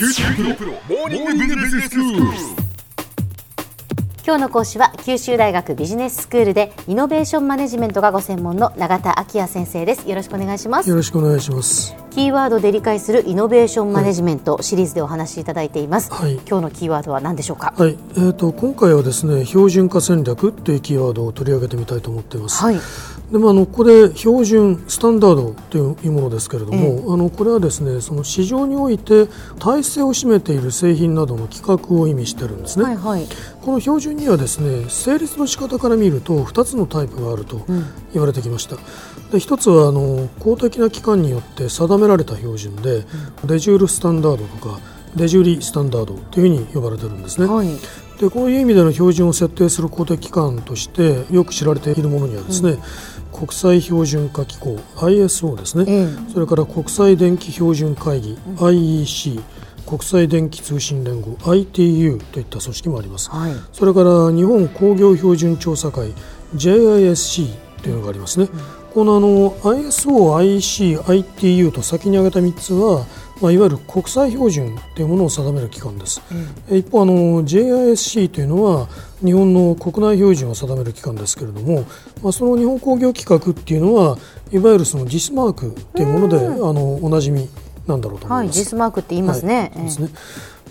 今日の講師は九州大学ビジネススクールでイノベーションマネジメントがご専門の永田晃也先生です。よろしくお願いします。よろしくお願いします。キーワードで理解するイノベーションマネジメントシリーズでお話しいただいています、はい。今日のキーワードは何でしょうか？はい、えー、と今回はですね標準化戦略というキーワードを取り上げてみたいと思っています。はいでもあのここで標準スタンダードというものですけれども、あのこれはですねその市場において体制を占めている製品などの規格を意味してるんですね。はいはいこの標準にはですね成立の仕方から見ると2つのタイプがあると言われてきました。で一つはあの公的な機関によって定められた標準で、デジュールスタンダードとかデジュリスタンダードというふうに呼ばれてるんですね。はい。でこういう意味での標準を設定する公的機関としてよく知られているものにはですね、国際標準化機構 ISO ですね、えそれから国際電気標準会議 IEC 国際電気通信連合 ITU といった組織もあります、はい。それから日本工業標準調査会 JISC というのがありますね、このあの ISO、IEC、ITU と先に挙げた3つは、まあ、いわゆる国際標準というものを定める機関です、え一方あの JISC というのは日本の国内標準を定める機関ですけれども、まあ、その日本工業規格っていうのはいわゆるその JIS マークというもので、あのおなじみなんだろうと思はいいます。ジスマークって言いますね、はい。ですね。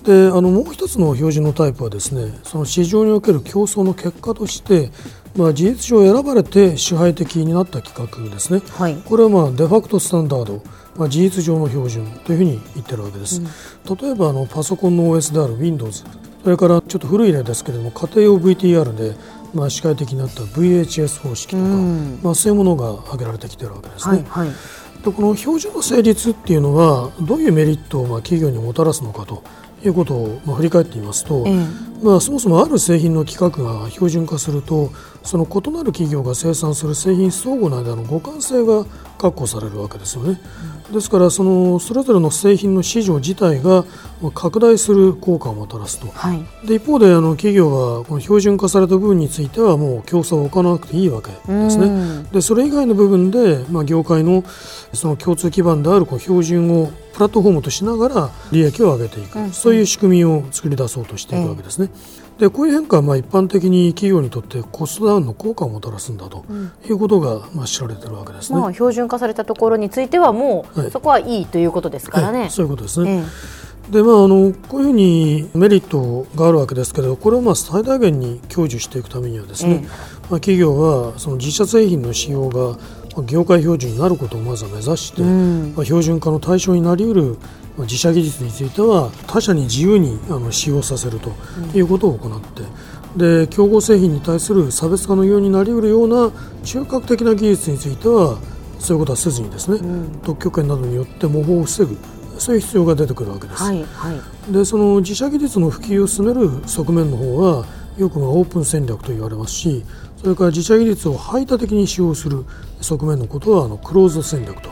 であのもう一つの標準のタイプはですねその市場における競争の結果として、まあ、事実上選ばれて支配的になった規格ですね、はい。これはまあデファクトスタンダード、まあ、事実上の標準というふうに言ってるわけです、例えばあのパソコンの OS である Windows それからちょっと古い例ですけれども家庭用 VTR で、まあ、視界的になった VHS 方式とか、うん。まあ、そういうものが挙げられてきてるわけですね。はいはい。でこの標準の成立っていうのはどういうメリットをまあ企業にもたらすのかということをまあ振り返ってみますと、ええまあ、そもそもある製品の規格が標準化するとその異なる企業が生産する製品相互の間の互換性が確保されるわけですよね。ですからそのそれぞれの製品の市場自体がまあ拡大する効果をもたらすと。はいで一方であの企業はこの標準化された部分についてはもう競争を行わなくていいわけですね。うんでそれ以外の部分で、まあ、業界のその共通基盤であるこう標準をプラットフォームとしながら利益を上げていく、うん。そういう仕組みを作り出そうとしていくわけですね。でこういう変化はまあ一般的に企業にとってコストダウンの効果をもたらすんだということがまあ知られているわけですね。まあ標準化されたところについてはもう、はい。そこはいいということですからね、はい。そういうことですね。えでまあ、あのこういうふうにメリットがあるわけですけどこれをまあ最大限に享受していくためにはですね、ええ。まあ、企業はその自社製品の使用がまあ業界標準になることをまずは目指して、うん。まあ、標準化の対象になりうるまあ自社技術については他社に自由にあの使用させるということを行って、で競合製品に対する差別化のようになりうるような中核的な技術についてはそういうことはせずにですね、特許権などによって模倣を防ぐそういう必要が出てくるわけです。はいはい。でその自社技術の普及を進める側面の方はよくオープン戦略と言われますしそれから自社技術を排他的に使用する側面のことはあのクローズド戦略と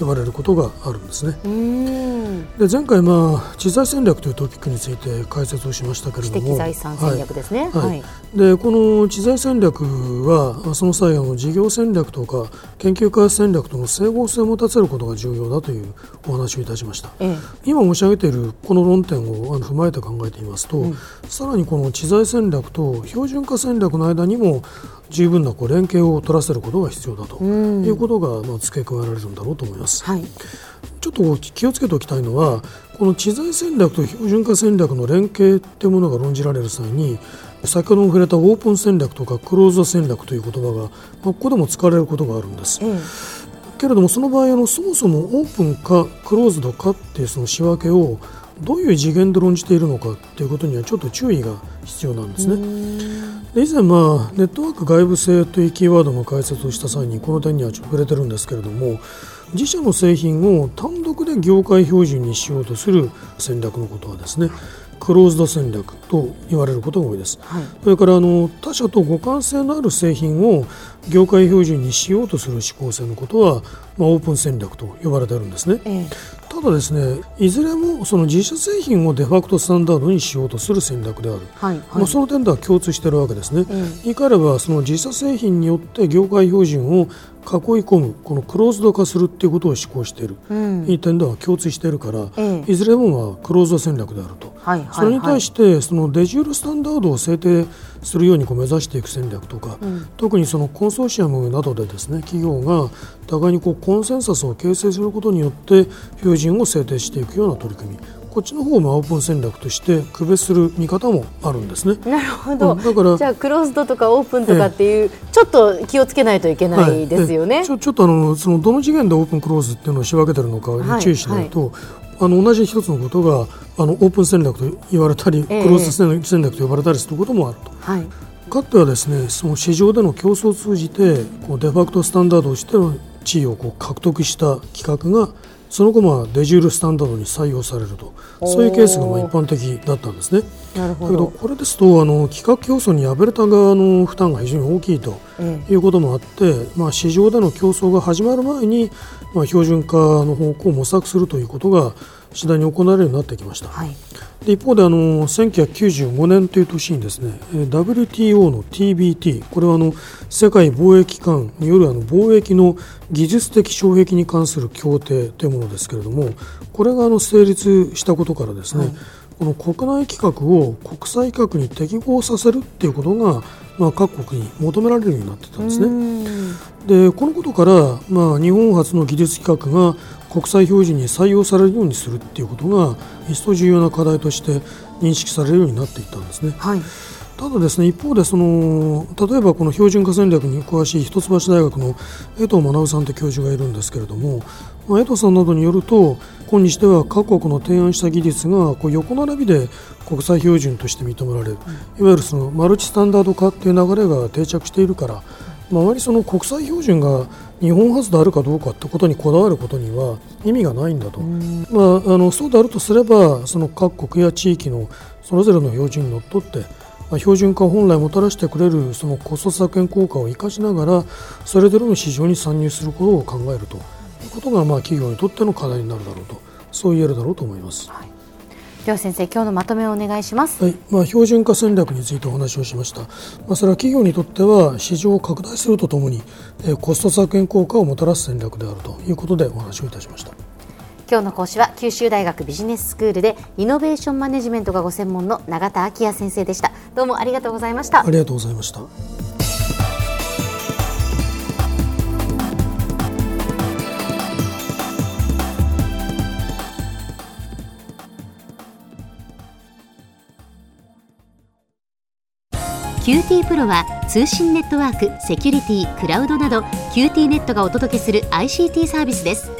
呼ばれることがあるんですね。うん。で前回、まあ、知財戦略というトピックについて解説をしましたけれ知ども。的財産戦略ですね、はい。はい。でこの知財戦略はその際あの事業戦略とか研究開発戦略との整合性を持たせることが重要だというお話をいたしました。ええ。今申し上げているこの論点を踏まえて考えてみますと、さらにこの知財戦略と標準化戦略の間にも十分なこう連携を取らせることが必要だとうんいうことがまあ付け加えられるんだろうと思います。はいちょっと気をつけておきたいのはこの知財戦略と標準化戦略の連携というものが論じられる際に先ほども触れたオープン戦略とかクローズド戦略という言葉が、まあ、ここでも使われることがあるんです。ええけれどもその場合あのそもそもオープンかクローズドかっていうその仕分けをどういう次元で論じているのかということにはちょっと注意が必要なんですね。で以前、まあ、ネットワーク外部性というキーワードの解説をした際にこの点にはちょっと触れてるんですけれども自社の製品を単独で業界標準にしようとする戦略のことはですねクローズド戦略と言われることが多いです。はいそれからあの他社と互換性のある製品を業界標準にしようとする指向性のことは、まあ、オープン戦略と呼ばれているんですね。ええただですねいずれもその自社製品をデファクトスタンダードにしようとする戦略である、はいはい。まあ、その点では共通しているわけですね。え言い換えればその自社製品によって業界標準を囲い込むこのクローズド化するっていうことを施行している、うん。いい点では共通しているから、ええ。いずれもまあクローズド戦略であると。はいはいそれに対してそのデジュールスタンダードを制定するようにこう目指していく戦略とか、特にそのコンソーシアムなどでですね企業が互いにこうコンセンサスを形成することによって標準を制定していくような取り組み。こっちの方をまあオープン戦略として区別する見方もあるんですね。なるほど、うんだからじゃあクローズドとかオープンとかっていう、ちょっと気をつけないといけないですよね。はい。ちょちょっとあのそのどの次元でオープンクローズっていうのを仕分けてるのかはいに注意しないと、あの同じ一つのことがあのオープン戦略と言われたり、ええクローズ戦戦略と呼ばれたりすることもあると。はいかつてはですねその市場での競争を通じてこうデファクトスタンダードとしての地位をこう獲得した企画がその後まあデジュールスタンダードに採用されるとそういうケースがまあ一般的だったんですね。だけど。これですとあの企画競争に敗れた側の負担が非常に大きいとえいうこともあって、まあ、市場での競争が始まる前に、まあ、標準化の方向を模索するということが次第に行われるようになってきました。はい。で一方であの1995年という年にですねえー WTO の TBT これはあの世界貿易機関によるあの貿易の技術的障壁に関する協定というものですけれどもこれがあの成立したことからですね、この国内規格を国際規格に適合させるっていうことが、まあ、各国に求められるようになってたんですね。うんでこのことから、まあ、日本初の技術規格が国際標準に採用されるようにするっていうことが一層重要な課題として認識されるようになっていったんですね。はいただですね一方でその例えばこの標準化戦略に詳しい一橋大学の江藤学さんという教授がいるんですけれども、まあ、江藤さんなどによると今日では各国の提案した技術がこう横並びで国際標準として認められる、いわゆるそのマルチスタンダード化っていう流れが定着しているから、まあ、あまりその国際標準が日本発であるかどうかってことにこだわることには意味がないんだと、まあ、あのそうであるとすればその各国や地域のそれぞれの標準にのっとってまあ標準化を本来もたらしてくれるそのコスト削減効果を生かしながらそれぞれの市場に参入することを考えるということがまあ企業にとっての課題になるだろうとそう言えるだろうと思います。では先生今日のまとめをお願いします。はいまあ、標準化戦略についてお話をしました、まあ、それは企業にとっては市場を拡大するとともにえーコスト削減効果をもたらす戦略であるということでお話をいたしました。今日の講師は九州大学ビジネススクールでイノベーションマネジメントがご専門の永田昭也先生でした。どうもありがとうございましたあ。りがとうございました。QT プロは通信ネットワーク、セキュリティ、クラウドなど QT ネットがお届けする ICT サービスです